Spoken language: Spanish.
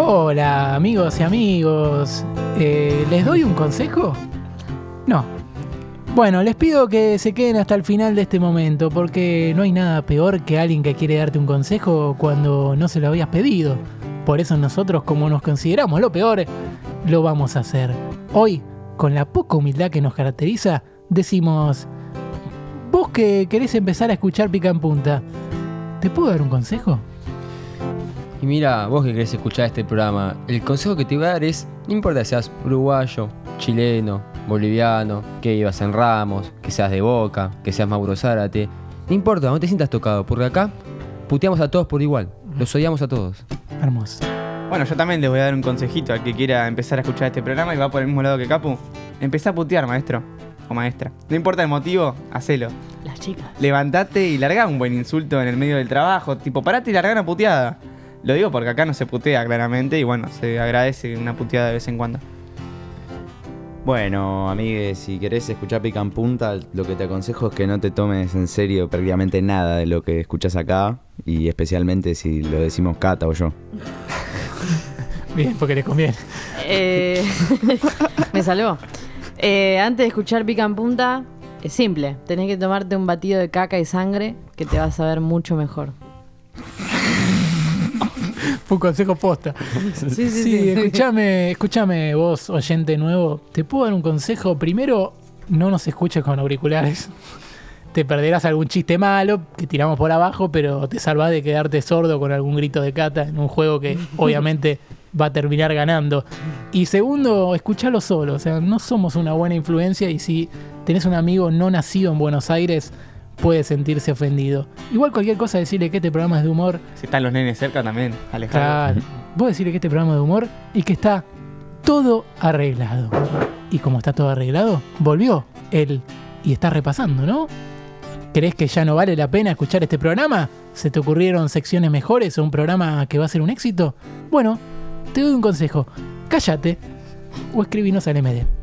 Hola amigos y amigos, Eh, ¿les doy un consejo? No. Bueno, les pido que se queden hasta el final de este momento porque no hay nada peor que alguien que quiere darte un consejo cuando no se lo habías pedido. Por eso nosotros, como nos consideramos lo peor, lo vamos a hacer. Hoy, con la poca humildad que nos caracteriza, decimos, vos que querés empezar a escuchar Pica en Punta, ¿te puedo dar un consejo? Y mira, vos que querés escuchar este programa, el consejo que te voy a dar es, no importa si seas uruguayo, chileno, boliviano, que vivas en Ramos, que seas de Boca, que seas Mauro Zárate, no importa, no te sientas tocado, porque acá puteamos a todos por igual, los odiamos a todos. Hermoso. Bueno, yo también les voy a dar un consejito al que quiera empezar a escuchar este programa y va por el mismo lado que Capu. Empezá a putear, maestro o maestra. No importa el motivo, hacelo. Las chicas. Levantate y largá un buen insulto en el medio del trabajo. Tipo, parate y largá una puteada. Lo digo porque acá no se putea claramente y bueno, se agradece una puteada de vez en cuando. Bueno, amigues, si querés escuchar Pica en Punta, lo que te aconsejo es que no te tomes en serio prácticamente nada de lo que escuchás acá, y especialmente si lo decimos Cata o yo. Bien, porque les conviene. Eh, me salvó. Eh, antes de escuchar Pica en Punta, es simple. Tenés que tomarte un batido de caca y sangre que te vas a ver mucho mejor. Fue un consejo posta. Sí, sí, Sí, sí. escúchame, escúchame vos, oyente nuevo. ¿Te puedo dar un consejo? Primero, no nos escuches con auriculares. Te perderás algún chiste malo que tiramos por abajo, pero te salvás de quedarte sordo con algún grito de cata en un juego que obviamente va a terminar ganando. Y segundo, escuchalo solo. O sea, no somos una buena influencia y si tenés un amigo no nacido en Buenos Aires, puede sentirse ofendido. Igual cualquier cosa, decirle que este programa es de humor Si están los nenes cerca también, alejado. Claro. Vos decirle que este programa es de humor y que está todo arreglado. Y como está todo arreglado, volvió él y está repasando, ¿no? ¿Crees que ya no vale la pena escuchar este programa? ¿Se te ocurrieron secciones mejores o un programa que va a ser un éxito? Bueno, te doy un consejo. Cállate o escribinos al MD.